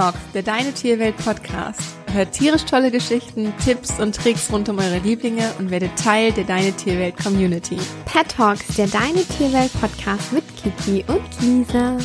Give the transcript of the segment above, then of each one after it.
Talks, der Deine Tierwelt Podcast. Hört tierisch tolle Geschichten, Tipps und Tricks rund um eure Lieblinge und werdet Teil der Deine Tierwelt Community. Pet Talks, der Deine Tierwelt Podcast mit Kiki und Lisa.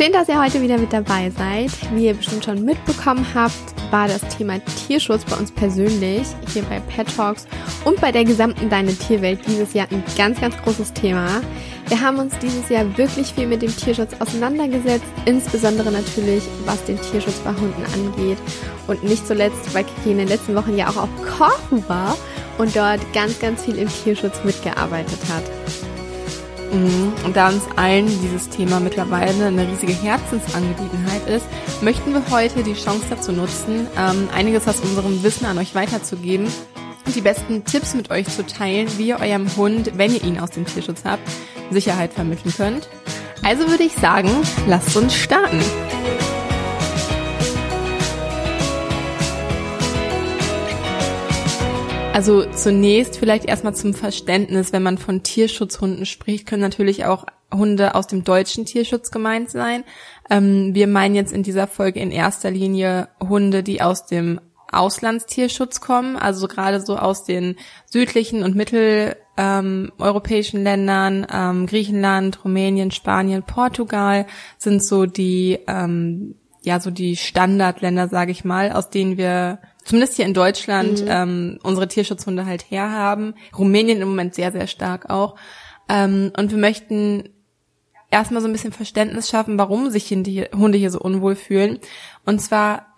Schön, dass ihr heute wieder mit dabei seid. Wie ihr bestimmt schon mitbekommen habt, war das Thema Tierschutz bei uns persönlich hier bei Pet Talks und bei der gesamten Deine Tierwelt dieses Jahr ein ganz, ganz großes Thema. Wir haben uns dieses Jahr wirklich viel mit dem Tierschutz auseinandergesetzt, insbesondere natürlich, was den Tierschutz bei Hunden angeht. Und nicht zuletzt, weil Kiki in den letzten Wochen ja auch auf Korfu war und dort ganz, ganz viel im Tierschutz mitgearbeitet hat. Mhm. Und da uns allen dieses Thema mittlerweile eine riesige Herzensangelegenheit ist, möchten wir heute die Chance dazu nutzen, ähm, einiges aus unserem Wissen an euch weiterzugeben und die besten Tipps mit euch zu teilen, wie ihr eurem Hund, wenn ihr ihn aus dem Tierschutz habt, Sicherheit vermitteln könnt. Also würde ich sagen, lasst uns starten. Also zunächst vielleicht erstmal zum Verständnis, wenn man von Tierschutzhunden spricht, können natürlich auch Hunde aus dem deutschen Tierschutz gemeint sein. Ähm, wir meinen jetzt in dieser Folge in erster Linie Hunde, die aus dem Auslandstierschutz kommen, also gerade so aus den südlichen und mitteleuropäischen ähm, Ländern, ähm, Griechenland, Rumänien, Spanien, Portugal sind so die ähm, ja so die Standardländer, sage ich mal, aus denen wir zumindest hier in Deutschland mhm. ähm, unsere Tierschutzhunde halt herhaben. Rumänien im Moment sehr sehr stark auch. Ähm, und wir möchten erstmal so ein bisschen Verständnis schaffen, warum sich Hunde hier so unwohl fühlen. Und zwar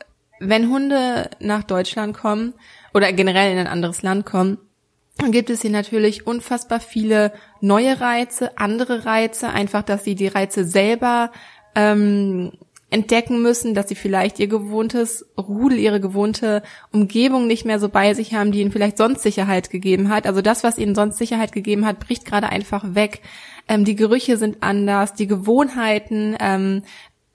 wenn Hunde nach Deutschland kommen oder generell in ein anderes Land kommen, dann gibt es hier natürlich unfassbar viele neue Reize, andere Reize, einfach, dass sie die Reize selber ähm, entdecken müssen, dass sie vielleicht ihr gewohntes Rudel, ihre gewohnte Umgebung nicht mehr so bei sich haben, die ihnen vielleicht sonst Sicherheit gegeben hat. Also das, was ihnen sonst Sicherheit gegeben hat, bricht gerade einfach weg. Ähm, die Gerüche sind anders, die Gewohnheiten, ähm,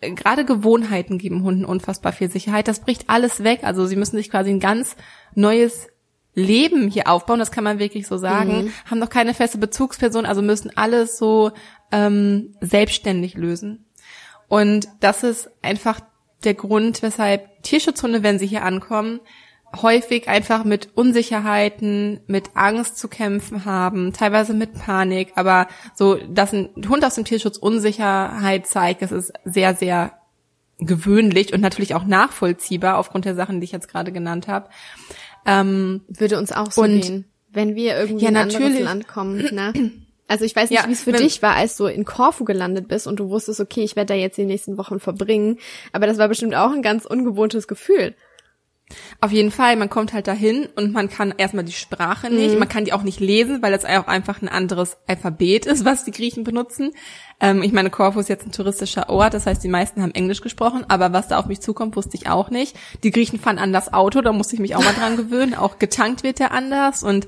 gerade Gewohnheiten geben Hunden unfassbar viel Sicherheit. Das bricht alles weg. Also sie müssen sich quasi ein ganz neues Leben hier aufbauen, das kann man wirklich so sagen, mhm. haben noch keine feste Bezugsperson, also müssen alles so ähm, selbstständig lösen. Und das ist einfach der Grund, weshalb Tierschutzhunde, wenn sie hier ankommen, häufig einfach mit Unsicherheiten, mit Angst zu kämpfen haben, teilweise mit Panik, aber so, dass ein Hund aus dem Tierschutz Unsicherheit zeigt, das ist sehr, sehr gewöhnlich und natürlich auch nachvollziehbar aufgrund der Sachen, die ich jetzt gerade genannt habe. Ähm, Würde uns auch so und, gehen, wenn wir irgendwie ja, in ein anderes Land kommen. Ne? Also ich weiß nicht, ja, wie es für dich war, als du in Korfu gelandet bist und du wusstest, okay, ich werde da jetzt die nächsten Wochen verbringen. Aber das war bestimmt auch ein ganz ungewohntes Gefühl. Auf jeden Fall, man kommt halt dahin und man kann erstmal die Sprache nicht, mhm. man kann die auch nicht lesen, weil das auch einfach ein anderes Alphabet ist, was die Griechen benutzen. Ähm, ich meine, Korfu ist jetzt ein touristischer Ort, das heißt, die meisten haben Englisch gesprochen, aber was da auf mich zukommt, wusste ich auch nicht. Die Griechen fahren anders Auto, da musste ich mich auch mal dran gewöhnen. Auch getankt wird der anders und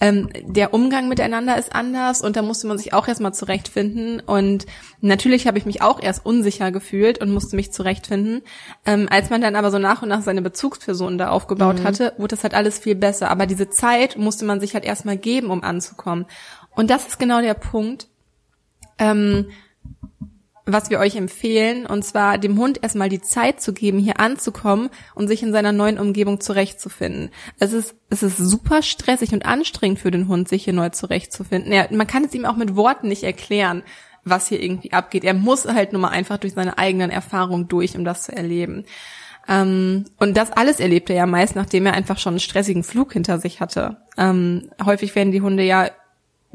ähm, der Umgang miteinander ist anders und da musste man sich auch erstmal zurechtfinden. Und natürlich habe ich mich auch erst unsicher gefühlt und musste mich zurechtfinden. Ähm, als man dann aber so nach und nach seine Bezugspersonen da aufgebaut mhm. hatte, wurde das halt alles viel besser. Aber diese Zeit musste man sich halt erstmal geben, um anzukommen. Und das ist genau der Punkt, ähm, was wir euch empfehlen, und zwar dem Hund erstmal die Zeit zu geben, hier anzukommen und sich in seiner neuen Umgebung zurechtzufinden. Es ist, es ist super stressig und anstrengend für den Hund, sich hier neu zurechtzufinden. Ja, man kann es ihm auch mit Worten nicht erklären, was hier irgendwie abgeht. Er muss halt nur mal einfach durch seine eigenen Erfahrungen durch, um das zu erleben. Ähm, und das alles erlebt er ja meist, nachdem er einfach schon einen stressigen Flug hinter sich hatte. Ähm, häufig werden die Hunde ja,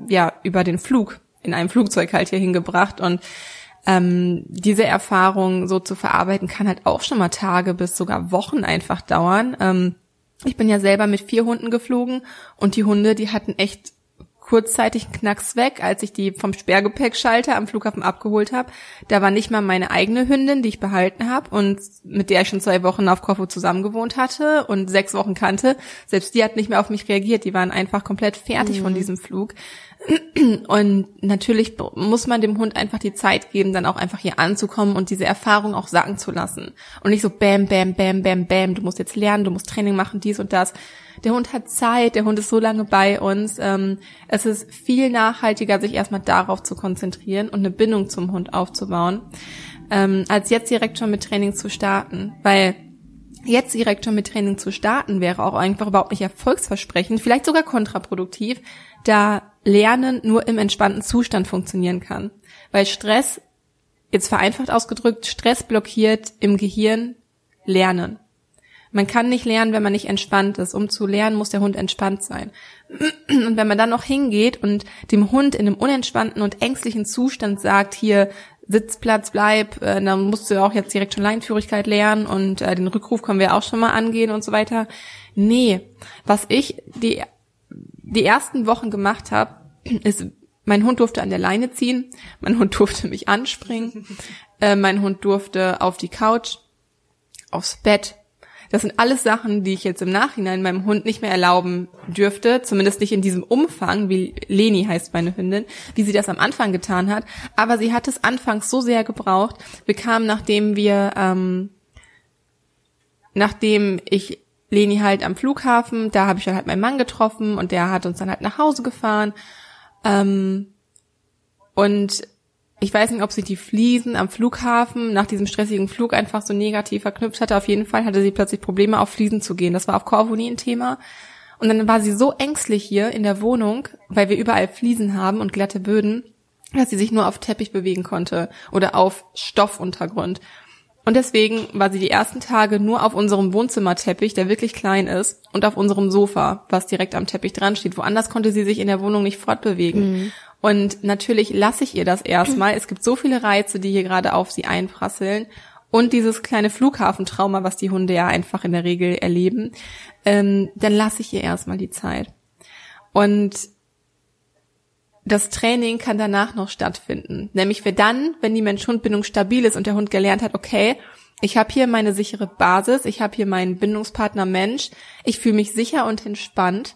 ja, über den Flug in einem Flugzeug halt hier hingebracht und ähm, diese Erfahrung so zu verarbeiten kann halt auch schon mal Tage bis sogar Wochen einfach dauern. Ähm, ich bin ja selber mit vier Hunden geflogen und die Hunde, die hatten echt kurzzeitig einen Knacks weg, als ich die vom Sperrgepäckschalter am Flughafen abgeholt habe. Da war nicht mal meine eigene Hündin, die ich behalten habe und mit der ich schon zwei Wochen auf Korfu zusammengewohnt hatte und sechs Wochen kannte. Selbst die hat nicht mehr auf mich reagiert. Die waren einfach komplett fertig mhm. von diesem Flug. Und natürlich muss man dem Hund einfach die Zeit geben, dann auch einfach hier anzukommen und diese Erfahrung auch sagen zu lassen. Und nicht so bam, bam, bam, bam, bam, du musst jetzt lernen, du musst Training machen, dies und das. Der Hund hat Zeit, der Hund ist so lange bei uns. Ähm, es ist viel nachhaltiger, sich erstmal darauf zu konzentrieren und eine Bindung zum Hund aufzubauen. ähm, als jetzt direkt schon mit Training zu starten, weil jetzt direkt schon mit Training zu starten wäre auch einfach überhaupt nicht erfolgsversprechend, vielleicht sogar kontraproduktiv, da Lernen nur im entspannten Zustand funktionieren kann. Weil Stress, jetzt vereinfacht ausgedrückt, Stress blockiert im Gehirn Lernen. Man kann nicht lernen, wenn man nicht entspannt ist. Um zu lernen, muss der Hund entspannt sein. Und wenn man dann noch hingeht und dem Hund in einem unentspannten und ängstlichen Zustand sagt, hier Sitzplatz bleib, äh, dann musst du auch jetzt direkt schon Leinführigkeit lernen und äh, den Rückruf können wir auch schon mal angehen und so weiter. Nee, was ich die die ersten Wochen gemacht habe, ist mein Hund durfte an der Leine ziehen, mein Hund durfte mich anspringen, äh, mein Hund durfte auf die Couch, aufs Bett. Das sind alles Sachen, die ich jetzt im Nachhinein meinem Hund nicht mehr erlauben dürfte, zumindest nicht in diesem Umfang, wie Leni heißt meine Hündin, wie sie das am Anfang getan hat. Aber sie hat es anfangs so sehr gebraucht. Wir kamen, nachdem wir, ähm, nachdem ich Leni halt am Flughafen, da habe ich dann halt meinen Mann getroffen und der hat uns dann halt nach Hause gefahren. Ähm, und ich weiß nicht, ob sie die Fliesen am Flughafen nach diesem stressigen Flug einfach so negativ verknüpft hatte. Auf jeden Fall hatte sie plötzlich Probleme, auf Fliesen zu gehen. Das war auf Corfu nie ein Thema. Und dann war sie so ängstlich hier in der Wohnung, weil wir überall Fliesen haben und glatte Böden, dass sie sich nur auf Teppich bewegen konnte oder auf Stoffuntergrund. Und deswegen war sie die ersten Tage nur auf unserem Wohnzimmerteppich, der wirklich klein ist, und auf unserem Sofa, was direkt am Teppich dran steht. Woanders konnte sie sich in der Wohnung nicht fortbewegen. Mhm. Und natürlich lasse ich ihr das erstmal. Es gibt so viele Reize, die hier gerade auf sie einprasseln. Und dieses kleine Flughafentrauma, was die Hunde ja einfach in der Regel erleben, ähm, dann lasse ich ihr erstmal die Zeit. Und das Training kann danach noch stattfinden. Nämlich für dann, wenn die Mensch-Hund-Bindung stabil ist und der Hund gelernt hat, okay, ich habe hier meine sichere Basis, ich habe hier meinen Bindungspartner Mensch, ich fühle mich sicher und entspannt,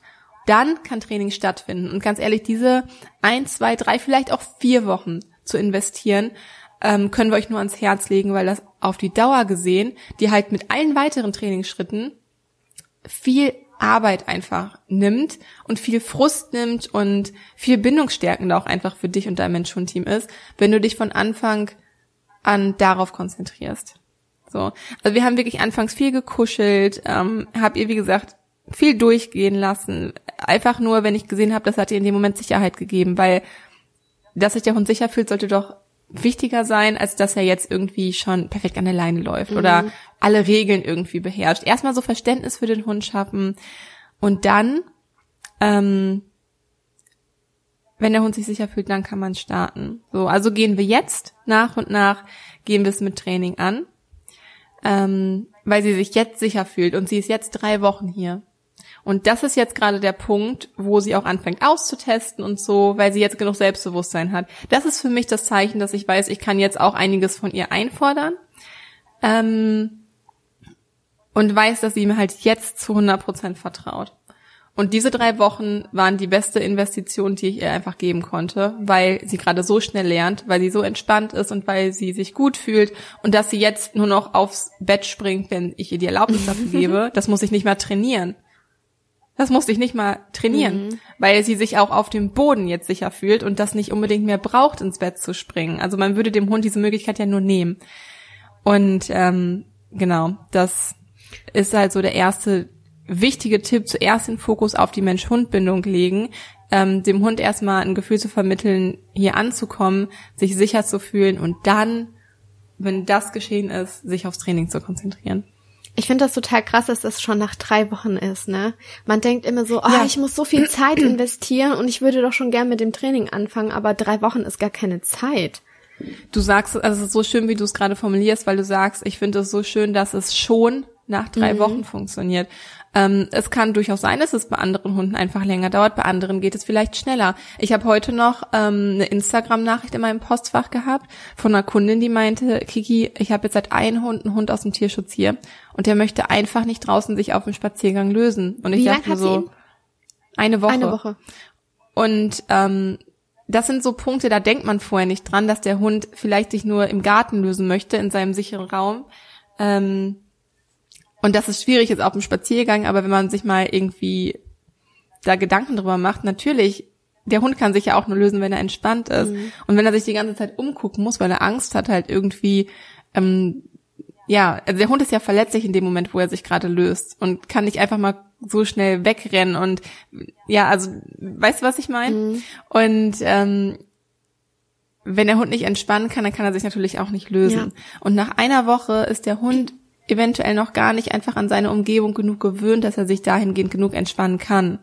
dann kann Training stattfinden. Und ganz ehrlich, diese ein, zwei, drei, vielleicht auch vier Wochen zu investieren, ähm, können wir euch nur ans Herz legen, weil das auf die Dauer gesehen, die halt mit allen weiteren Trainingsschritten viel Arbeit einfach nimmt und viel Frust nimmt und viel bindungsstärkender auch einfach für dich und dein Mensch-Hund-Team ist, wenn du dich von Anfang an darauf konzentrierst. So, also wir haben wirklich anfangs viel gekuschelt, ähm, hab ihr wie gesagt viel durchgehen lassen, einfach nur, wenn ich gesehen habe, das hat ihr in dem Moment Sicherheit gegeben, weil dass sich der Hund sicher fühlt, sollte doch wichtiger sein, als dass er jetzt irgendwie schon perfekt an der Leine läuft mhm. oder alle Regeln irgendwie beherrscht. Erstmal so Verständnis für den Hund schaffen und dann, ähm, wenn der Hund sich sicher fühlt, dann kann man starten. So, also gehen wir jetzt nach und nach, gehen wir es mit Training an, ähm, weil sie sich jetzt sicher fühlt und sie ist jetzt drei Wochen hier. Und das ist jetzt gerade der Punkt, wo sie auch anfängt auszutesten und so, weil sie jetzt genug Selbstbewusstsein hat. Das ist für mich das Zeichen, dass ich weiß, ich kann jetzt auch einiges von ihr einfordern. Ähm, und weiß, dass sie mir halt jetzt zu 100 Prozent vertraut. Und diese drei Wochen waren die beste Investition, die ich ihr einfach geben konnte, weil sie gerade so schnell lernt, weil sie so entspannt ist und weil sie sich gut fühlt und dass sie jetzt nur noch aufs Bett springt, wenn ich ihr die Erlaubnis dafür gebe. Das muss ich nicht mehr trainieren. Das musste ich nicht mal trainieren, mhm. weil sie sich auch auf dem Boden jetzt sicher fühlt und das nicht unbedingt mehr braucht, ins Bett zu springen. Also man würde dem Hund diese Möglichkeit ja nur nehmen. Und ähm, genau, das ist halt so der erste wichtige Tipp, zuerst den Fokus auf die Mensch-Hund-Bindung legen, ähm, dem Hund erstmal ein Gefühl zu vermitteln, hier anzukommen, sich sicher zu fühlen und dann, wenn das geschehen ist, sich aufs Training zu konzentrieren. Ich finde das total krass, dass das schon nach drei Wochen ist, ne? Man denkt immer so, oh, ja. ich muss so viel Zeit investieren und ich würde doch schon gern mit dem Training anfangen, aber drei Wochen ist gar keine Zeit. Du sagst, also es ist so schön, wie du es gerade formulierst, weil du sagst, ich finde es so schön, dass es schon nach drei mhm. Wochen funktioniert. Ähm, es kann durchaus sein, dass es bei anderen Hunden einfach länger dauert, bei anderen geht es vielleicht schneller. Ich habe heute noch ähm, eine Instagram-Nachricht in meinem Postfach gehabt von einer Kundin, die meinte, Kiki, ich habe jetzt seit einem Hund einen Hund aus dem Tierschutz hier und der möchte einfach nicht draußen sich auf dem Spaziergang lösen. Und ich Wie dachte so, eine Woche. Eine Woche. Und ähm, das sind so Punkte, da denkt man vorher nicht dran, dass der Hund vielleicht sich nur im Garten lösen möchte, in seinem sicheren Raum. Ähm, und das ist schwierig jetzt auf dem Spaziergang, aber wenn man sich mal irgendwie da Gedanken drüber macht, natürlich der Hund kann sich ja auch nur lösen, wenn er entspannt ist. Mhm. Und wenn er sich die ganze Zeit umgucken muss, weil er Angst hat, halt irgendwie, ähm, ja, also der Hund ist ja verletzlich in dem Moment, wo er sich gerade löst und kann nicht einfach mal so schnell wegrennen und ja, also weißt du, was ich meine? Mhm. Und ähm, wenn der Hund nicht entspannen kann, dann kann er sich natürlich auch nicht lösen. Ja. Und nach einer Woche ist der Hund eventuell noch gar nicht einfach an seine Umgebung genug gewöhnt, dass er sich dahingehend genug entspannen kann.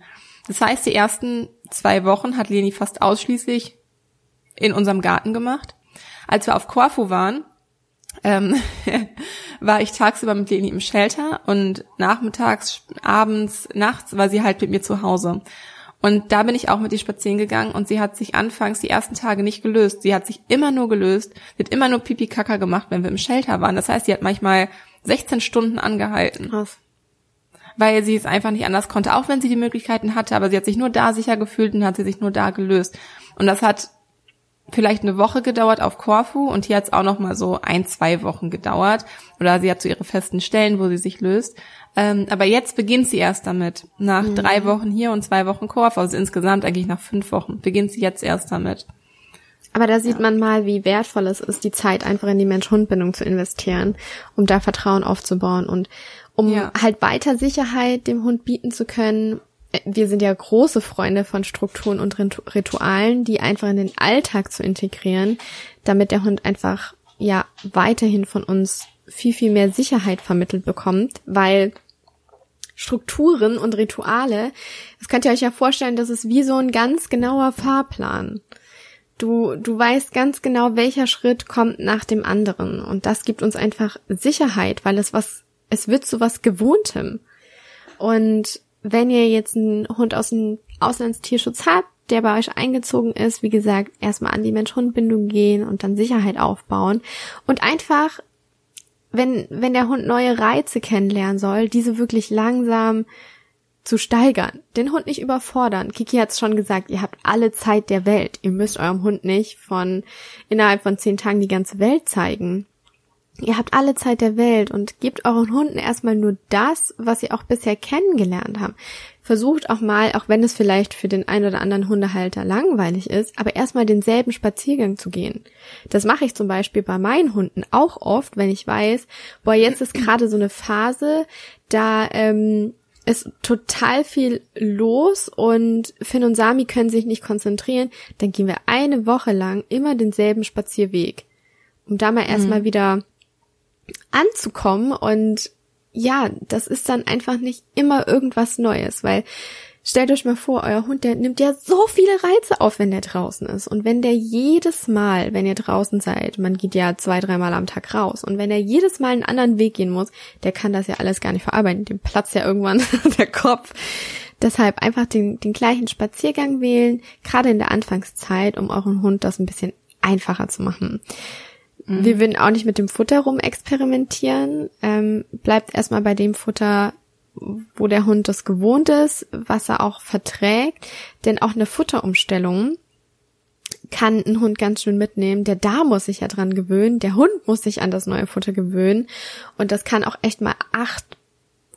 Das heißt, die ersten zwei Wochen hat Leni fast ausschließlich in unserem Garten gemacht. Als wir auf Korfu waren, ähm, war ich tagsüber mit Leni im Shelter und nachmittags, abends, nachts war sie halt mit mir zu Hause. Und da bin ich auch mit ihr spazieren gegangen und sie hat sich anfangs die ersten Tage nicht gelöst. Sie hat sich immer nur gelöst. Sie hat immer nur Pipi Kaka gemacht, wenn wir im Shelter waren. Das heißt, sie hat manchmal 16 Stunden angehalten. Krass. Weil sie es einfach nicht anders konnte, auch wenn sie die Möglichkeiten hatte, aber sie hat sich nur da sicher gefühlt und hat sie sich nur da gelöst. Und das hat vielleicht eine Woche gedauert auf Korfu und hier hat es auch noch mal so ein, zwei Wochen gedauert. Oder sie hat so ihre festen Stellen, wo sie sich löst. Ähm, aber jetzt beginnt sie erst damit. Nach mhm. drei Wochen hier und zwei Wochen Korfu, also insgesamt eigentlich nach fünf Wochen, beginnt sie jetzt erst damit. Aber da sieht ja. man mal, wie wertvoll es ist, die Zeit einfach in die Mensch-Hund-Bindung zu investieren, um da Vertrauen aufzubauen und um ja. halt weiter Sicherheit dem Hund bieten zu können. Wir sind ja große Freunde von Strukturen und Ritualen, die einfach in den Alltag zu integrieren, damit der Hund einfach ja weiterhin von uns viel, viel mehr Sicherheit vermittelt bekommt, weil Strukturen und Rituale, das könnt ihr euch ja vorstellen, das ist wie so ein ganz genauer Fahrplan. Du, du weißt ganz genau, welcher Schritt kommt nach dem anderen. Und das gibt uns einfach Sicherheit, weil es was, es wird zu was Gewohntem. Und wenn ihr jetzt einen Hund aus dem Auslandstierschutz habt, der bei euch eingezogen ist, wie gesagt, erstmal an die Mensch-Hund-Bindung gehen und dann Sicherheit aufbauen und einfach, wenn, wenn der Hund neue Reize kennenlernen soll, diese wirklich langsam zu steigern, den Hund nicht überfordern. Kiki hat es schon gesagt, ihr habt alle Zeit der Welt. Ihr müsst eurem Hund nicht von innerhalb von zehn Tagen die ganze Welt zeigen. Ihr habt alle Zeit der Welt und gebt euren Hunden erstmal nur das, was sie auch bisher kennengelernt haben. Versucht auch mal, auch wenn es vielleicht für den einen oder anderen Hundehalter langweilig ist, aber erstmal denselben Spaziergang zu gehen. Das mache ich zum Beispiel bei meinen Hunden auch oft, wenn ich weiß, boah, jetzt ist gerade so eine Phase, da ähm, ist total viel los und Finn und Sami können sich nicht konzentrieren, dann gehen wir eine Woche lang immer denselben Spazierweg, um da mal mhm. erstmal wieder anzukommen und ja, das ist dann einfach nicht immer irgendwas Neues, weil Stellt euch mal vor, euer Hund, der nimmt ja so viele Reize auf, wenn der draußen ist. Und wenn der jedes Mal, wenn ihr draußen seid, man geht ja zwei, dreimal am Tag raus, und wenn er jedes Mal einen anderen Weg gehen muss, der kann das ja alles gar nicht verarbeiten. Dem platzt ja irgendwann der Kopf. Deshalb einfach den, den gleichen Spaziergang wählen, gerade in der Anfangszeit, um euren Hund das ein bisschen einfacher zu machen. Mhm. Wir würden auch nicht mit dem Futter rum experimentieren. Ähm, bleibt erstmal bei dem Futter, wo der Hund das gewohnt ist, was er auch verträgt. Denn auch eine Futterumstellung kann ein Hund ganz schön mitnehmen. Der da muss sich ja dran gewöhnen. Der Hund muss sich an das neue Futter gewöhnen. Und das kann auch echt mal acht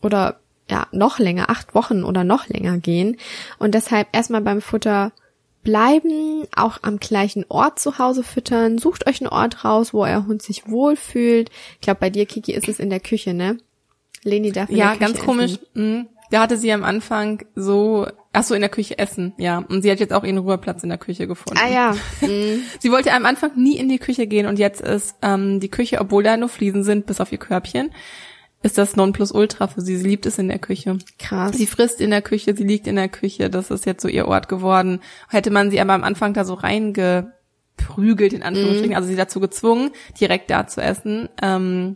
oder ja, noch länger, acht Wochen oder noch länger gehen. Und deshalb erstmal beim Futter bleiben, auch am gleichen Ort zu Hause füttern. Sucht euch einen Ort raus, wo euer Hund sich wohlfühlt. Ich glaube, bei dir, Kiki, ist es in der Küche, ne? Leni darf in Ja, ganz komisch. Mhm. Da hatte sie am Anfang so, ach so, in der Küche essen, ja. Und sie hat jetzt auch ihren Ruheplatz in der Küche gefunden. Ah ja. Mhm. sie wollte am Anfang nie in die Küche gehen und jetzt ist ähm, die Küche, obwohl da nur Fliesen sind, bis auf ihr Körbchen, ist das Nonplusultra für sie. Sie liebt es in der Küche. Krass. Sie frisst in der Küche, sie liegt in der Küche. Das ist jetzt so ihr Ort geworden. Hätte man sie aber am Anfang da so reingeprügelt, in Anführungsstrichen, mhm. also sie dazu gezwungen, direkt da zu essen, ähm,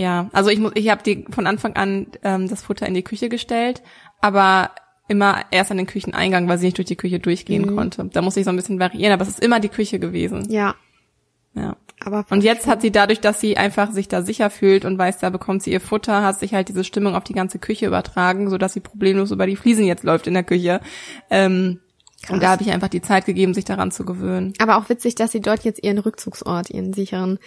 ja, also ich muss, ich habe die von Anfang an ähm, das Futter in die Küche gestellt, aber immer erst an den Kücheneingang, weil sie nicht durch die Küche durchgehen mhm. konnte. Da muss ich so ein bisschen variieren, aber es ist immer die Küche gewesen. Ja. Ja. Aber und jetzt hat sie dadurch, dass sie einfach sich da sicher fühlt und weiß, da bekommt sie ihr Futter, hat sich halt diese Stimmung auf die ganze Küche übertragen, so dass sie problemlos über die Fliesen jetzt läuft in der Küche. Ähm, Krass. Und da habe ich einfach die Zeit gegeben, sich daran zu gewöhnen. Aber auch witzig, dass sie dort jetzt ihren Rückzugsort, ihren sicheren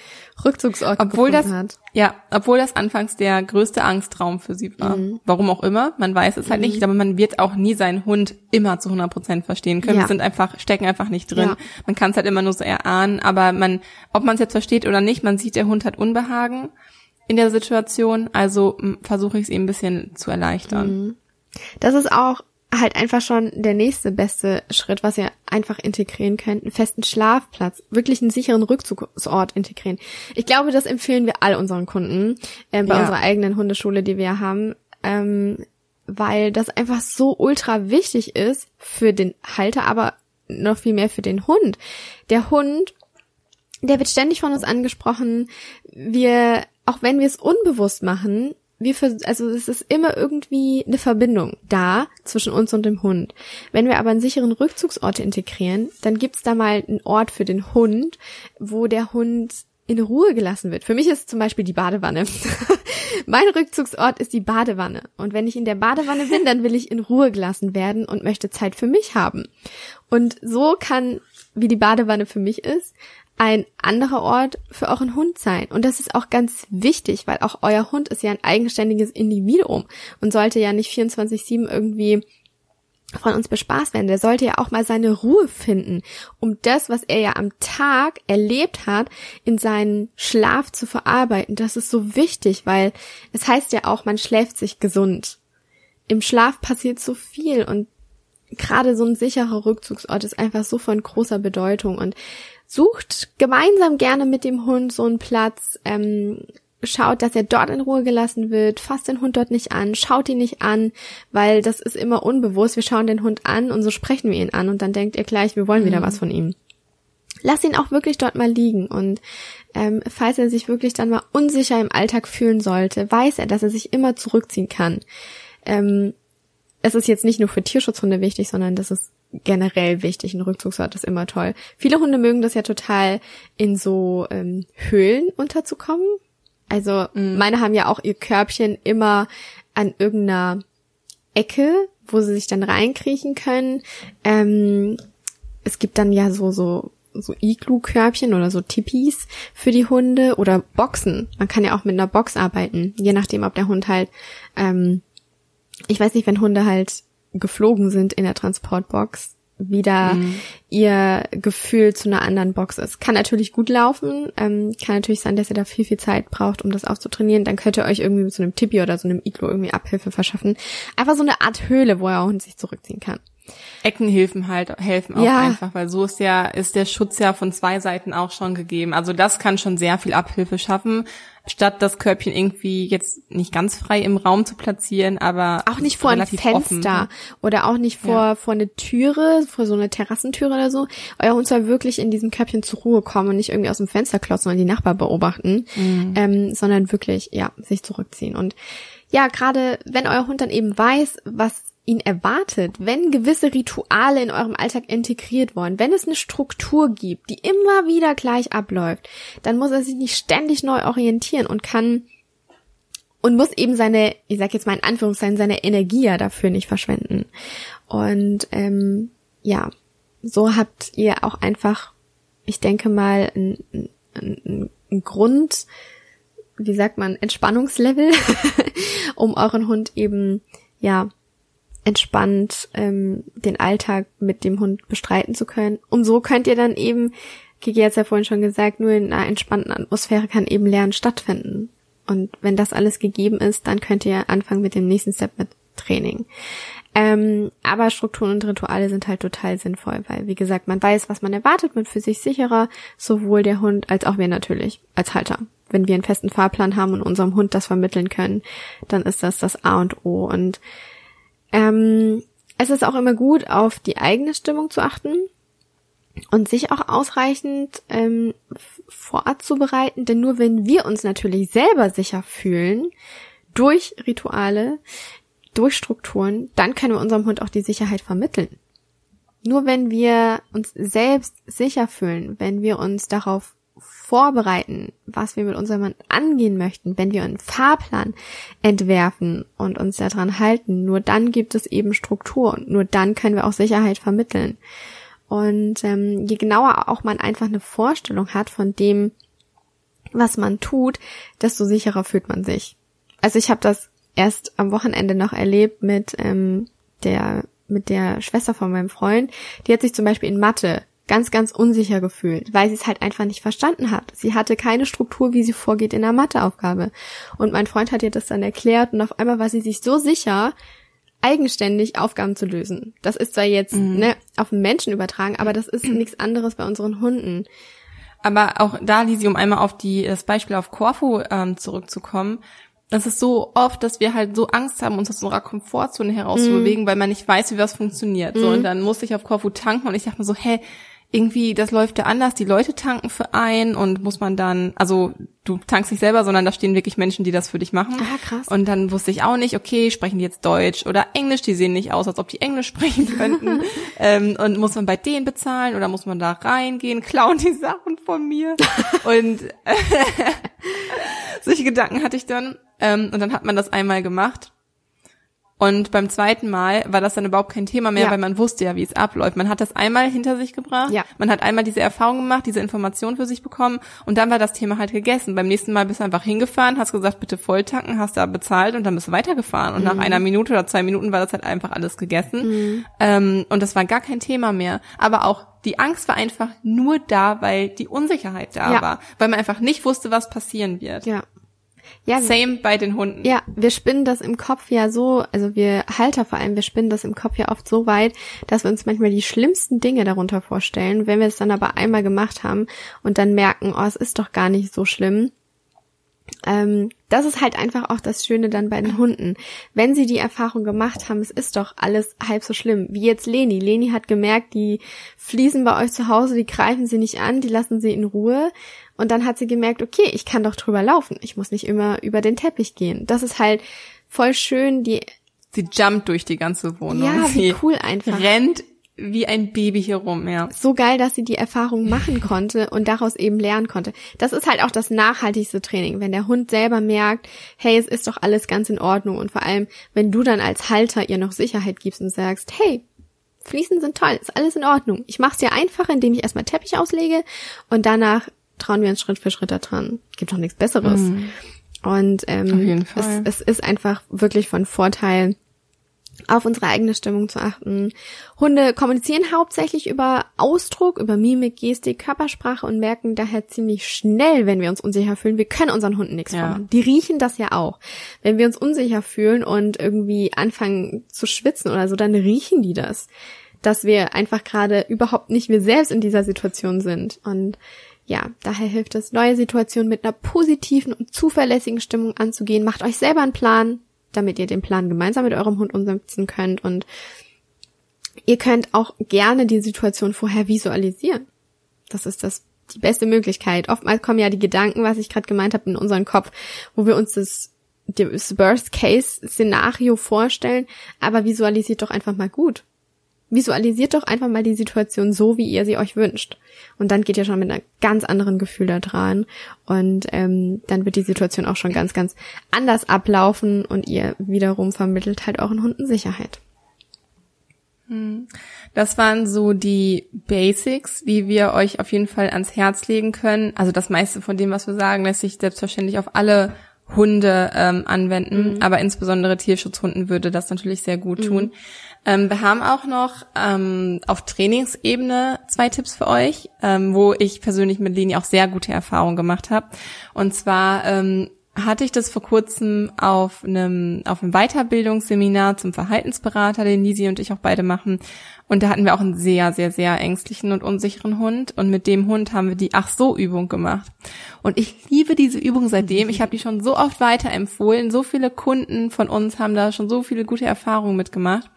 Rückzugsort obwohl das, hat. Ja, obwohl das anfangs der größte Angstraum für sie war. Mhm. Warum auch immer, man weiß es halt mhm. nicht, aber man wird auch nie seinen Hund immer zu 100 Prozent verstehen können. Ja. Wir sind einfach, stecken einfach nicht drin. Ja. Man kann es halt immer nur so erahnen, aber man, ob man es jetzt versteht oder nicht, man sieht, der Hund hat Unbehagen in der Situation, also versuche ich es ihm ein bisschen zu erleichtern. Mhm. Das ist auch halt einfach schon der nächste beste Schritt, was ihr einfach integrieren könnt, einen festen Schlafplatz, wirklich einen sicheren Rückzugsort integrieren. Ich glaube, das empfehlen wir all unseren Kunden äh, bei ja. unserer eigenen Hundeschule, die wir haben, ähm, weil das einfach so ultra wichtig ist für den Halter, aber noch viel mehr für den Hund. Der Hund, der wird ständig von uns angesprochen. Wir, auch wenn wir es unbewusst machen, wir für, also es ist immer irgendwie eine Verbindung da zwischen uns und dem Hund. Wenn wir aber einen sicheren Rückzugsort integrieren, dann gibt's da mal einen Ort für den Hund, wo der Hund in Ruhe gelassen wird. Für mich ist zum Beispiel die Badewanne. mein Rückzugsort ist die Badewanne. Und wenn ich in der Badewanne bin, dann will ich in Ruhe gelassen werden und möchte Zeit für mich haben. Und so kann, wie die Badewanne für mich ist, ein anderer Ort für euren Hund sein. Und das ist auch ganz wichtig, weil auch euer Hund ist ja ein eigenständiges Individuum und sollte ja nicht 24-7 irgendwie von uns bespaßt werden. Der sollte ja auch mal seine Ruhe finden, um das, was er ja am Tag erlebt hat, in seinen Schlaf zu verarbeiten. Das ist so wichtig, weil es heißt ja auch, man schläft sich gesund. Im Schlaf passiert so viel und gerade so ein sicherer Rückzugsort ist einfach so von großer Bedeutung und sucht gemeinsam gerne mit dem Hund so einen Platz, ähm, schaut, dass er dort in Ruhe gelassen wird, fasst den Hund dort nicht an, schaut ihn nicht an, weil das ist immer unbewusst. Wir schauen den Hund an und so sprechen wir ihn an und dann denkt ihr gleich, wir wollen wieder mhm. was von ihm. Lass ihn auch wirklich dort mal liegen und ähm, falls er sich wirklich dann mal unsicher im Alltag fühlen sollte, weiß er, dass er sich immer zurückziehen kann. Ähm, es ist jetzt nicht nur für Tierschutzhunde wichtig, sondern das ist generell wichtig. Ein Rückzugsort ist immer toll. Viele Hunde mögen das ja total, in so ähm, Höhlen unterzukommen. Also mhm. meine haben ja auch ihr Körbchen immer an irgendeiner Ecke, wo sie sich dann reinkriechen können. Ähm, es gibt dann ja so so so Iglu-Körbchen oder so Tipis für die Hunde oder Boxen. Man kann ja auch mit einer Box arbeiten, je nachdem, ob der Hund halt, ähm, ich weiß nicht, wenn Hunde halt geflogen sind in der Transportbox, wieder mhm. ihr Gefühl zu einer anderen Box ist. Kann natürlich gut laufen, ähm, kann natürlich sein, dass ihr da viel, viel Zeit braucht, um das aufzutrainieren. Dann könnt ihr euch irgendwie mit so einem Tipi oder so einem Iglo irgendwie Abhilfe verschaffen. Einfach so eine Art Höhle, wo er auch sich zurückziehen kann. Eckenhilfen halt helfen auch ja. einfach, weil so ist ja, ist der Schutz ja von zwei Seiten auch schon gegeben. Also das kann schon sehr viel Abhilfe schaffen, statt das Körbchen irgendwie jetzt nicht ganz frei im Raum zu platzieren, aber auch nicht vor ein Fenster offen. oder auch nicht vor ja. vor eine Türe, vor so eine Terrassentüre oder so. Euer Hund soll wirklich in diesem Körbchen zur Ruhe kommen und nicht irgendwie aus dem Fenster klotzen und die Nachbar beobachten, mhm. ähm, sondern wirklich ja sich zurückziehen und ja, gerade wenn euer Hund dann eben weiß, was ihn erwartet, wenn gewisse Rituale in eurem Alltag integriert worden, wenn es eine Struktur gibt, die immer wieder gleich abläuft, dann muss er sich nicht ständig neu orientieren und kann und muss eben seine, ich sag jetzt mal in Anführungszeichen, seine Energie ja dafür nicht verschwenden. Und ähm, ja, so habt ihr auch einfach, ich denke mal, ein, ein, ein Grund, wie sagt man, Entspannungslevel, um euren Hund eben ja entspannt ähm, den Alltag mit dem Hund bestreiten zu können. Und so könnt ihr dann eben, Kiki hat ja vorhin schon gesagt, nur in einer entspannten Atmosphäre kann eben Lernen stattfinden. Und wenn das alles gegeben ist, dann könnt ihr anfangen mit dem nächsten Step mit Training. Ähm, aber Strukturen und Rituale sind halt total sinnvoll, weil, wie gesagt, man weiß, was man erwartet, man fühlt sich sicherer, sowohl der Hund als auch wir natürlich als Halter. Wenn wir einen festen Fahrplan haben und unserem Hund das vermitteln können, dann ist das das A und O. Und ähm, es ist auch immer gut, auf die eigene Stimmung zu achten und sich auch ausreichend ähm, vorab zu bereiten, denn nur wenn wir uns natürlich selber sicher fühlen, durch Rituale, durch Strukturen, dann können wir unserem Hund auch die Sicherheit vermitteln. Nur wenn wir uns selbst sicher fühlen, wenn wir uns darauf vorbereiten, was wir mit unserem Mann angehen möchten, wenn wir einen Fahrplan entwerfen und uns daran halten, nur dann gibt es eben Struktur und nur dann können wir auch Sicherheit vermitteln. Und ähm, je genauer auch man einfach eine Vorstellung hat von dem, was man tut, desto sicherer fühlt man sich. Also ich habe das erst am Wochenende noch erlebt mit ähm, der mit der Schwester von meinem Freund. Die hat sich zum Beispiel in Mathe ganz, ganz unsicher gefühlt, weil sie es halt einfach nicht verstanden hat. Sie hatte keine Struktur, wie sie vorgeht in der Matheaufgabe. Und mein Freund hat ihr das dann erklärt und auf einmal war sie sich so sicher, eigenständig Aufgaben zu lösen. Das ist zwar jetzt mhm. ne, auf den Menschen übertragen, aber das ist nichts anderes bei unseren Hunden. Aber auch da, Lisi, um einmal auf die, das Beispiel auf Corfu ähm, zurückzukommen, das ist so oft, dass wir halt so Angst haben, uns aus unserer Komfortzone herauszubewegen, mm. weil man nicht weiß, wie was funktioniert. Mm. So, und mhm. dann musste ich auf Corfu tanken und ich dachte mir so, hä, irgendwie, das läuft ja anders, die Leute tanken für ein und muss man dann, also du tankst nicht selber, sondern da stehen wirklich Menschen, die das für dich machen. Ah, krass. Und dann wusste ich auch nicht, okay, sprechen die jetzt Deutsch oder Englisch, die sehen nicht aus, als ob die Englisch sprechen könnten. ähm, und muss man bei denen bezahlen oder muss man da reingehen, klauen die Sachen von mir? und äh, solche Gedanken hatte ich dann. Ähm, und dann hat man das einmal gemacht und beim zweiten Mal war das dann überhaupt kein Thema mehr, ja. weil man wusste ja, wie es abläuft. Man hat das einmal hinter sich gebracht, ja. man hat einmal diese Erfahrung gemacht, diese Information für sich bekommen und dann war das Thema halt gegessen. Beim nächsten Mal bist du einfach hingefahren, hast gesagt, bitte volltanken, hast da bezahlt und dann bist du weitergefahren. Und mhm. nach einer Minute oder zwei Minuten war das halt einfach alles gegessen. Mhm. Ähm, und das war gar kein Thema mehr. Aber auch die Angst war einfach nur da, weil die Unsicherheit da ja. war, weil man einfach nicht wusste, was passieren wird. Ja. Ja, Same bei den Hunden. Ja, wir spinnen das im Kopf ja so, also wir Halter vor allem, wir spinnen das im Kopf ja oft so weit, dass wir uns manchmal die schlimmsten Dinge darunter vorstellen. Wenn wir es dann aber einmal gemacht haben und dann merken, oh, es ist doch gar nicht so schlimm. Ähm, das ist halt einfach auch das Schöne dann bei den Hunden. Wenn sie die Erfahrung gemacht haben, es ist doch alles halb so schlimm. Wie jetzt Leni. Leni hat gemerkt, die fließen bei euch zu Hause, die greifen sie nicht an, die lassen sie in Ruhe. Und dann hat sie gemerkt, okay, ich kann doch drüber laufen. Ich muss nicht immer über den Teppich gehen. Das ist halt voll schön, die Sie jumpt durch die ganze Wohnung. Ja, wie sie cool einfach. Rennt wie ein Baby hier rum, ja. So geil, dass sie die Erfahrung machen konnte und daraus eben lernen konnte. Das ist halt auch das nachhaltigste Training, wenn der Hund selber merkt, hey, es ist doch alles ganz in Ordnung und vor allem, wenn du dann als Halter ihr noch Sicherheit gibst und sagst, hey, Fliesen sind toll, ist alles in Ordnung. Ich mach's dir einfach, indem ich erstmal Teppich auslege und danach trauen wir uns Schritt für Schritt daran. Gibt doch nichts Besseres. Mhm. Und ähm, es, es ist einfach wirklich von Vorteil, auf unsere eigene Stimmung zu achten. Hunde kommunizieren hauptsächlich über Ausdruck, über Mimik, Gestik, Körpersprache und merken daher ziemlich schnell, wenn wir uns unsicher fühlen, wir können unseren Hunden nichts ja. Die riechen das ja auch. Wenn wir uns unsicher fühlen und irgendwie anfangen zu schwitzen oder so, dann riechen die das. Dass wir einfach gerade überhaupt nicht wir selbst in dieser Situation sind. Und ja, daher hilft es, neue Situationen mit einer positiven und zuverlässigen Stimmung anzugehen. Macht euch selber einen Plan, damit ihr den Plan gemeinsam mit eurem Hund umsetzen könnt und ihr könnt auch gerne die Situation vorher visualisieren. Das ist das die beste Möglichkeit. Oftmals kommen ja die Gedanken, was ich gerade gemeint habe, in unseren Kopf, wo wir uns das, das Worst-Case-Szenario vorstellen, aber visualisiert doch einfach mal gut visualisiert doch einfach mal die Situation so, wie ihr sie euch wünscht. Und dann geht ihr schon mit einem ganz anderen Gefühl da dran. Und ähm, dann wird die Situation auch schon ganz, ganz anders ablaufen und ihr wiederum vermittelt halt euren Hunden Sicherheit. Hm. Das waren so die Basics, die wir euch auf jeden Fall ans Herz legen können. Also das meiste von dem, was wir sagen, lässt sich selbstverständlich auf alle Hunde ähm, anwenden, mhm. aber insbesondere Tierschutzhunden würde das natürlich sehr gut tun. Mhm. Ähm, wir haben auch noch ähm, auf Trainingsebene zwei Tipps für euch, ähm, wo ich persönlich mit Leni auch sehr gute Erfahrungen gemacht habe. Und zwar ähm, hatte ich das vor kurzem auf einem, auf einem Weiterbildungsseminar zum Verhaltensberater, den Lisi und ich auch beide machen. Und da hatten wir auch einen sehr, sehr, sehr ängstlichen und unsicheren Hund. Und mit dem Hund haben wir die Ach so Übung gemacht. Und ich liebe diese Übung seitdem. Ich habe die schon so oft weiterempfohlen. So viele Kunden von uns haben da schon so viele gute Erfahrungen mitgemacht.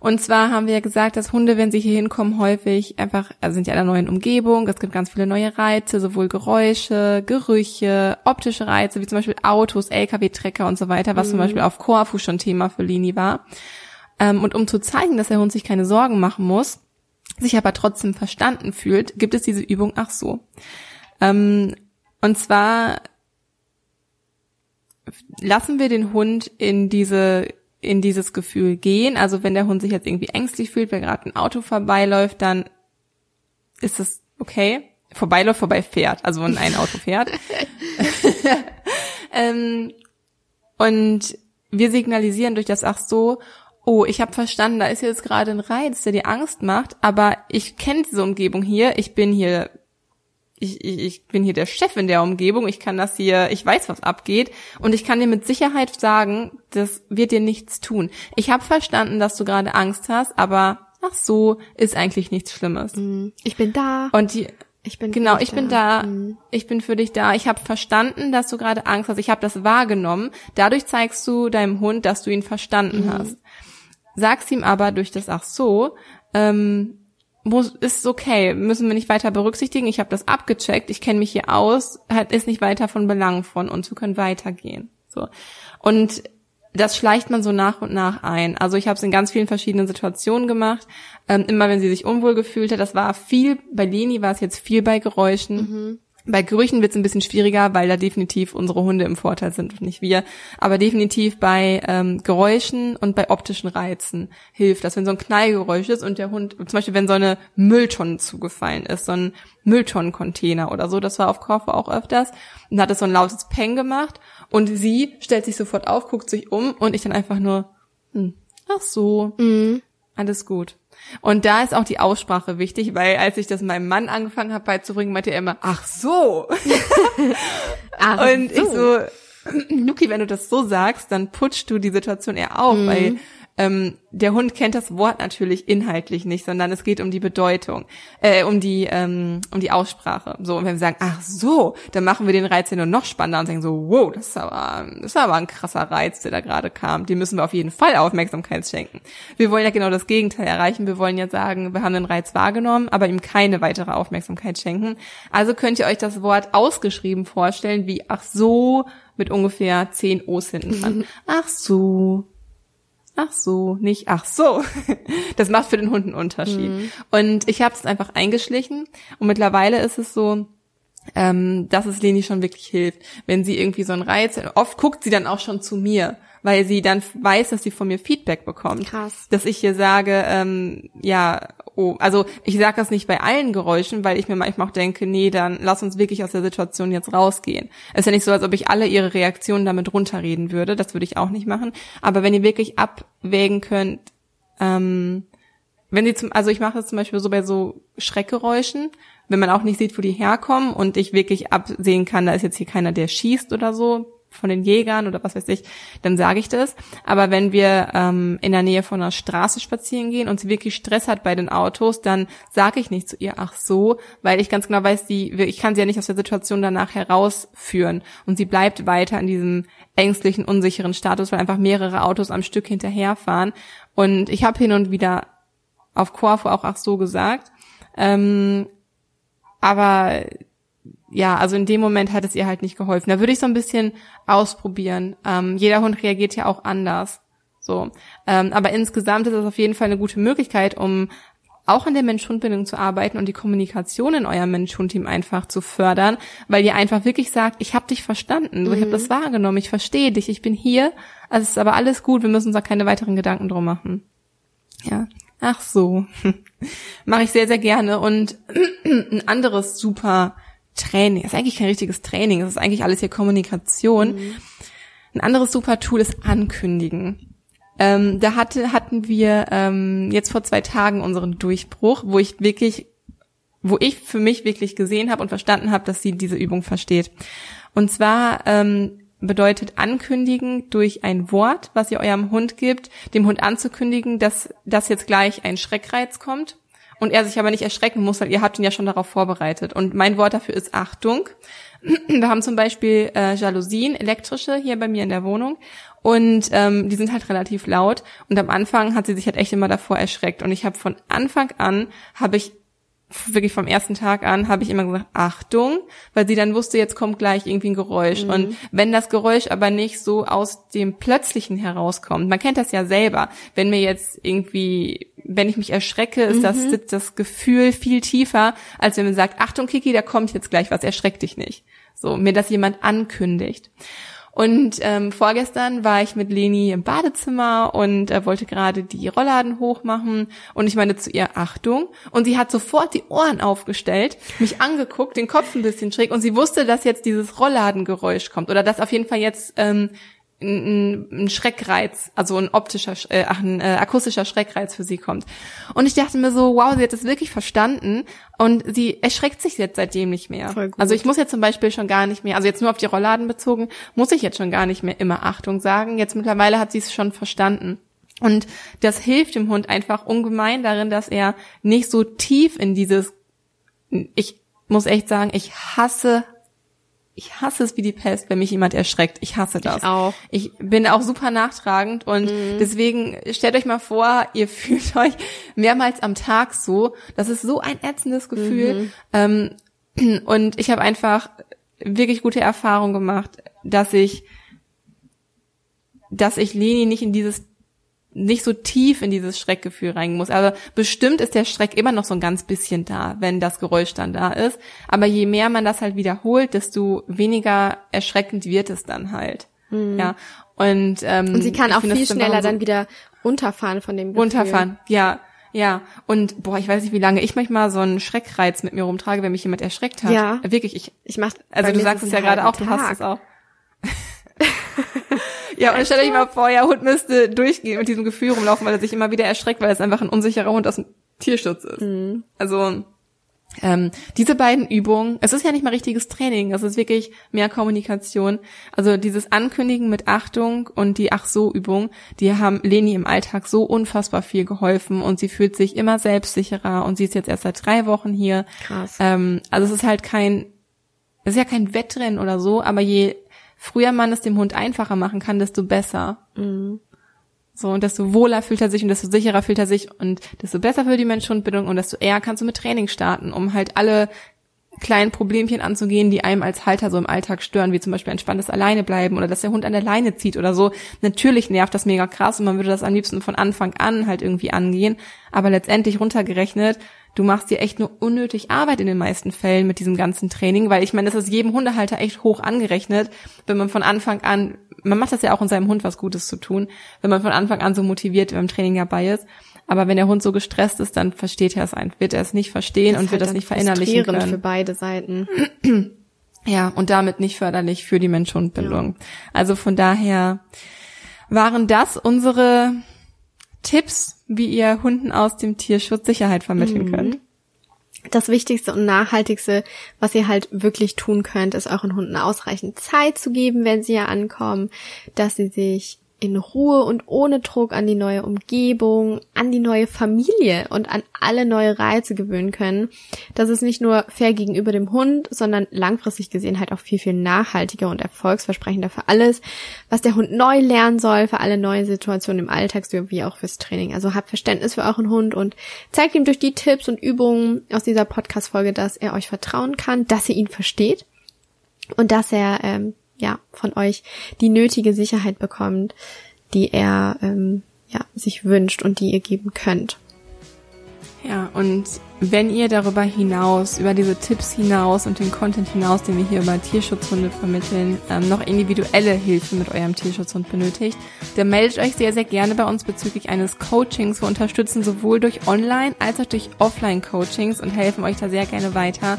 Und zwar haben wir ja gesagt, dass Hunde, wenn sie hier hinkommen, häufig einfach, also sind ja in einer neuen Umgebung, es gibt ganz viele neue Reize, sowohl Geräusche, Gerüche, optische Reize, wie zum Beispiel Autos, LKW-Trecker und so weiter, was mhm. zum Beispiel auf Korfu schon Thema für Lini war. Ähm, und um zu zeigen, dass der Hund sich keine Sorgen machen muss, sich aber trotzdem verstanden fühlt, gibt es diese Übung ach so. Ähm, und zwar lassen wir den Hund in diese in dieses Gefühl gehen. Also wenn der Hund sich jetzt irgendwie ängstlich fühlt, weil gerade ein Auto vorbeiläuft, dann ist es okay. Vorbeiläuft, vorbei fährt, also wenn ein Auto fährt. ähm, und wir signalisieren durch das Ach so, oh, ich habe verstanden, da ist jetzt gerade ein Reiz, der dir Angst macht, aber ich kenne diese Umgebung hier, ich bin hier ich, ich, ich bin hier der Chef in der Umgebung, ich kann das hier, ich weiß, was abgeht und ich kann dir mit Sicherheit sagen, das wird dir nichts tun. Ich habe verstanden, dass du gerade Angst hast, aber ach so, ist eigentlich nichts Schlimmes. Mhm. Ich bin da. Und die ich bin genau, ich da. bin da. Mhm. Ich bin für dich da. Ich habe verstanden, dass du gerade Angst hast. Ich habe das wahrgenommen. Dadurch zeigst du deinem Hund, dass du ihn verstanden mhm. hast. Sagst ihm aber durch das ach so, ähm, muss, ist okay, müssen wir nicht weiter berücksichtigen. Ich habe das abgecheckt, ich kenne mich hier aus, halt ist nicht weiter von Belang von uns, wir können weitergehen. So und das schleicht man so nach und nach ein. Also ich habe es in ganz vielen verschiedenen Situationen gemacht. Ähm, immer wenn sie sich unwohl gefühlt hat, das war viel bei Leni war es jetzt viel bei Geräuschen. Mhm. Bei Gerüchen wird es ein bisschen schwieriger, weil da definitiv unsere Hunde im Vorteil sind und nicht wir. Aber definitiv bei ähm, Geräuschen und bei optischen Reizen hilft das, wenn so ein Knallgeräusch ist und der Hund, zum Beispiel wenn so eine Mülltonne zugefallen ist, so ein Mülltonnencontainer oder so, das war auf Korfu auch öfters, und hat es so ein lautes Peng gemacht und sie stellt sich sofort auf, guckt sich um und ich dann einfach nur, hm, ach so, mhm. Alles gut. Und da ist auch die Aussprache wichtig, weil als ich das meinem Mann angefangen habe beizubringen, meinte er immer, ach so. ach und so. ich so, Nuki, wenn du das so sagst, dann putschst du die Situation eher auf, mhm. weil ähm, der Hund kennt das Wort natürlich inhaltlich nicht, sondern es geht um die Bedeutung, äh, um die ähm, um die Aussprache. So und wenn wir sagen, ach so, dann machen wir den Reiz ja nur noch spannender und sagen so, wow, das ist aber das ist aber ein krasser Reiz, der da gerade kam. Dem müssen wir auf jeden Fall Aufmerksamkeit schenken. Wir wollen ja genau das Gegenteil erreichen. Wir wollen ja sagen, wir haben den Reiz wahrgenommen, aber ihm keine weitere Aufmerksamkeit schenken. Also könnt ihr euch das Wort ausgeschrieben vorstellen wie ach so mit ungefähr zehn O's hinten dran. ach so, ach so, nicht ach so. Das macht für den Hund einen Unterschied. Mhm. Und ich habe es einfach eingeschlichen und mittlerweile ist es so, ähm, dass es Leni schon wirklich hilft. Wenn sie irgendwie so einen Reiz, oft guckt sie dann auch schon zu mir weil sie dann weiß, dass sie von mir Feedback bekommt. Krass. Dass ich hier sage, ähm, ja, oh, also ich sage das nicht bei allen Geräuschen, weil ich mir manchmal auch denke, nee, dann lass uns wirklich aus der Situation jetzt rausgehen. Es ist ja nicht so, als ob ich alle ihre Reaktionen damit runterreden würde, das würde ich auch nicht machen. Aber wenn ihr wirklich abwägen könnt, ähm, wenn sie zum, also ich mache das zum Beispiel so bei so Schreckgeräuschen, wenn man auch nicht sieht, wo die herkommen und ich wirklich absehen kann, da ist jetzt hier keiner, der schießt oder so, von den Jägern oder was weiß ich, dann sage ich das. Aber wenn wir ähm, in der Nähe von einer Straße spazieren gehen und sie wirklich Stress hat bei den Autos, dann sage ich nicht zu ihr, ach so, weil ich ganz genau weiß, die, ich kann sie ja nicht aus der Situation danach herausführen. Und sie bleibt weiter in diesem ängstlichen, unsicheren Status, weil einfach mehrere Autos am Stück hinterherfahren. Und ich habe hin und wieder auf Corfu auch ach so gesagt. Ähm, aber ja, also in dem Moment hat es ihr halt nicht geholfen. Da würde ich so ein bisschen ausprobieren. Ähm, jeder Hund reagiert ja auch anders. So, ähm, aber insgesamt ist es auf jeden Fall eine gute Möglichkeit, um auch an der Mensch-Hund-Bindung zu arbeiten und die Kommunikation in eurem Mensch-Hund-Team einfach zu fördern, weil ihr einfach wirklich sagt, ich habe dich verstanden, mhm. ich habe das wahrgenommen, ich verstehe dich, ich bin hier, also es ist aber alles gut, wir müssen uns da keine weiteren Gedanken drum machen. Ja, ach so, mache ich sehr, sehr gerne und ein anderes super Training. Das ist eigentlich kein richtiges Training, das ist eigentlich alles hier Kommunikation. Mhm. Ein anderes super Tool ist Ankündigen. Ähm, da hatte, hatten wir ähm, jetzt vor zwei Tagen unseren Durchbruch, wo ich wirklich, wo ich für mich wirklich gesehen habe und verstanden habe, dass sie diese Übung versteht. Und zwar ähm, bedeutet ankündigen durch ein Wort, was ihr eurem Hund gibt, dem Hund anzukündigen, dass, dass jetzt gleich ein Schreckreiz kommt und er sich aber nicht erschrecken muss, weil ihr habt ihn ja schon darauf vorbereitet. Und mein Wort dafür ist Achtung. Wir haben zum Beispiel äh, Jalousien, elektrische, hier bei mir in der Wohnung. Und ähm, die sind halt relativ laut. Und am Anfang hat sie sich halt echt immer davor erschreckt. Und ich habe von Anfang an, habe ich wirklich vom ersten Tag an, habe ich immer gesagt, Achtung, weil sie dann wusste, jetzt kommt gleich irgendwie ein Geräusch. Mhm. Und wenn das Geräusch aber nicht so aus dem Plötzlichen herauskommt, man kennt das ja selber, wenn mir jetzt irgendwie, wenn ich mich erschrecke, ist mhm. das, das Gefühl viel tiefer, als wenn man sagt, Achtung, Kiki, da kommt jetzt gleich was, erschreck dich nicht. So, mir das jemand ankündigt. Und ähm, vorgestern war ich mit Leni im Badezimmer und äh, wollte gerade die Rollladen hochmachen. Und ich meine zu ihr Achtung. Und sie hat sofort die Ohren aufgestellt, mich angeguckt, den Kopf ein bisschen schräg. Und sie wusste, dass jetzt dieses Rollladengeräusch kommt oder dass auf jeden Fall jetzt ähm, ein, ein Schreckreiz, also ein optischer, äh, ach, ein äh, akustischer Schreckreiz für sie kommt. Und ich dachte mir so, wow, sie hat es wirklich verstanden und sie erschreckt sich jetzt seitdem nicht mehr. Also ich muss jetzt zum Beispiel schon gar nicht mehr, also jetzt nur auf die Rollladen bezogen, muss ich jetzt schon gar nicht mehr immer Achtung sagen. Jetzt mittlerweile hat sie es schon verstanden. Und das hilft dem Hund einfach ungemein darin, dass er nicht so tief in dieses, ich muss echt sagen, ich hasse ich hasse es wie die Pest, wenn mich jemand erschreckt. Ich hasse das. Ich auch. Ich bin auch super nachtragend und mhm. deswegen stellt euch mal vor, ihr fühlt euch mehrmals am Tag so. Das ist so ein ätzendes Gefühl. Mhm. Ähm, und ich habe einfach wirklich gute Erfahrungen gemacht, dass ich, dass ich Leni nicht in dieses nicht so tief in dieses Schreckgefühl reingehen muss. Also bestimmt ist der Schreck immer noch so ein ganz bisschen da, wenn das Geräusch dann da ist. Aber je mehr man das halt wiederholt, desto weniger erschreckend wird es dann halt. Mhm. Ja. Und, ähm, und sie kann auch viel schneller dann, so dann wieder runterfahren von dem Gefühl. Runterfahren, ja. Ja, und boah, ich weiß nicht, wie lange ich manchmal so einen Schreckreiz mit mir rumtrage, wenn mich jemand erschreckt hat. Ja. Wirklich, ich. Ich mach. Also du sagst es ja gerade auch, du hast es auch. Ja, und stell euch mal vor, ja, Hund müsste durchgehen mit diesem Gefühl rumlaufen, weil er sich immer wieder erschreckt, weil es einfach ein unsicherer Hund aus dem Tierschutz ist. Mhm. Also ähm, diese beiden Übungen, es ist ja nicht mal richtiges Training, es ist wirklich mehr Kommunikation. Also dieses Ankündigen mit Achtung und die Ach so Übung, die haben Leni im Alltag so unfassbar viel geholfen und sie fühlt sich immer selbstsicherer und sie ist jetzt erst seit drei Wochen hier. Krass. Ähm, also es ist halt kein, es ist ja kein Wettrennen oder so, aber je früher man es dem Hund einfacher machen kann, desto besser. Mhm. So, und desto wohler fühlt er sich und desto sicherer fühlt er sich und desto besser für die Mensch-Hund-Bindung und desto eher kannst du mit Training starten, um halt alle kleinen Problemchen anzugehen, die einem als Halter so im Alltag stören, wie zum Beispiel entspanntes Alleine bleiben oder dass der Hund an der Leine zieht oder so. Natürlich nervt das mega krass und man würde das am liebsten von Anfang an halt irgendwie angehen, aber letztendlich runtergerechnet du machst dir echt nur unnötig Arbeit in den meisten Fällen mit diesem ganzen Training, weil ich meine, das ist jedem Hundehalter echt hoch angerechnet, wenn man von Anfang an, man macht das ja auch in seinem Hund was Gutes zu tun, wenn man von Anfang an so motiviert beim Training dabei ist. Aber wenn der Hund so gestresst ist, dann versteht er es einfach, wird er es nicht verstehen und wird halt das nicht verinnerlichen können. für beide Seiten. Ja, und damit nicht förderlich für die Mensch-Hund-Bindung. Ja. Also von daher waren das unsere Tipps, wie ihr Hunden aus dem Tierschutz Sicherheit vermitteln mhm. könnt? Das Wichtigste und Nachhaltigste, was ihr halt wirklich tun könnt, ist euren Hunden ausreichend Zeit zu geben, wenn sie ja ankommen, dass sie sich in Ruhe und ohne Druck an die neue Umgebung, an die neue Familie und an alle neue Reize gewöhnen können. Das ist nicht nur fair gegenüber dem Hund, sondern langfristig gesehen halt auch viel, viel nachhaltiger und erfolgsversprechender für alles, was der Hund neu lernen soll, für alle neuen Situationen im Alltag, wie auch fürs Training. Also habt Verständnis für euren Hund und zeigt ihm durch die Tipps und Übungen aus dieser Podcast-Folge, dass er euch vertrauen kann, dass ihr ihn versteht und dass er ähm, ja, von euch die nötige Sicherheit bekommt, die er ähm, ja, sich wünscht und die ihr geben könnt. Ja, und wenn ihr darüber hinaus, über diese Tipps hinaus und den Content hinaus, den wir hier über Tierschutzhunde vermitteln, ähm, noch individuelle Hilfe mit eurem Tierschutzhund benötigt, dann meldet euch sehr, sehr gerne bei uns bezüglich eines Coachings. Wir unterstützen sowohl durch Online- als auch durch Offline-Coachings und helfen euch da sehr gerne weiter.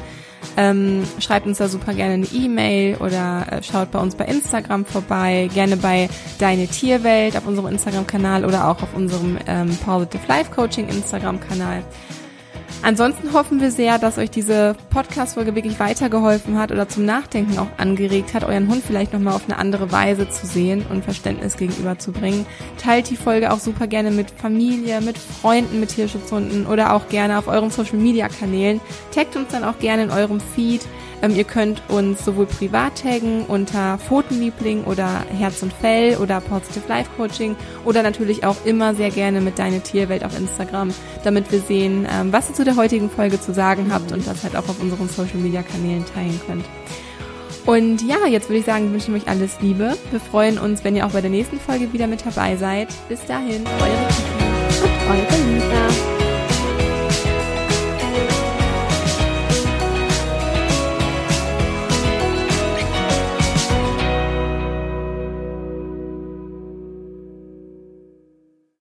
Ähm, schreibt uns da super gerne eine E-Mail oder äh, schaut bei uns bei Instagram vorbei, gerne bei Deine Tierwelt auf unserem Instagram-Kanal oder auch auf unserem ähm, Positive Life Coaching Instagram-Kanal. Ansonsten hoffen wir sehr, dass euch diese Podcast-Folge wirklich weitergeholfen hat oder zum Nachdenken auch angeregt hat, euren Hund vielleicht nochmal auf eine andere Weise zu sehen und Verständnis gegenüberzubringen. Teilt die Folge auch super gerne mit Familie, mit Freunden, mit Tierschutzhunden oder auch gerne auf euren Social-Media-Kanälen. Taggt uns dann auch gerne in eurem Feed Ähm, ihr könnt uns sowohl privat taggen unter Pfotenliebling oder Herz und Fell oder Positive Life Coaching oder natürlich auch immer sehr gerne mit Deine Tierwelt auf Instagram, damit wir sehen, ähm, was ihr zu der heutigen Folge zu sagen habt und das halt auch auf unseren Social Media Kanälen teilen könnt. Und ja, jetzt würde ich sagen, wünschen euch alles Liebe. Wir freuen uns, wenn ihr auch bei der nächsten Folge wieder mit dabei seid. Bis dahin, eure Kiki und eure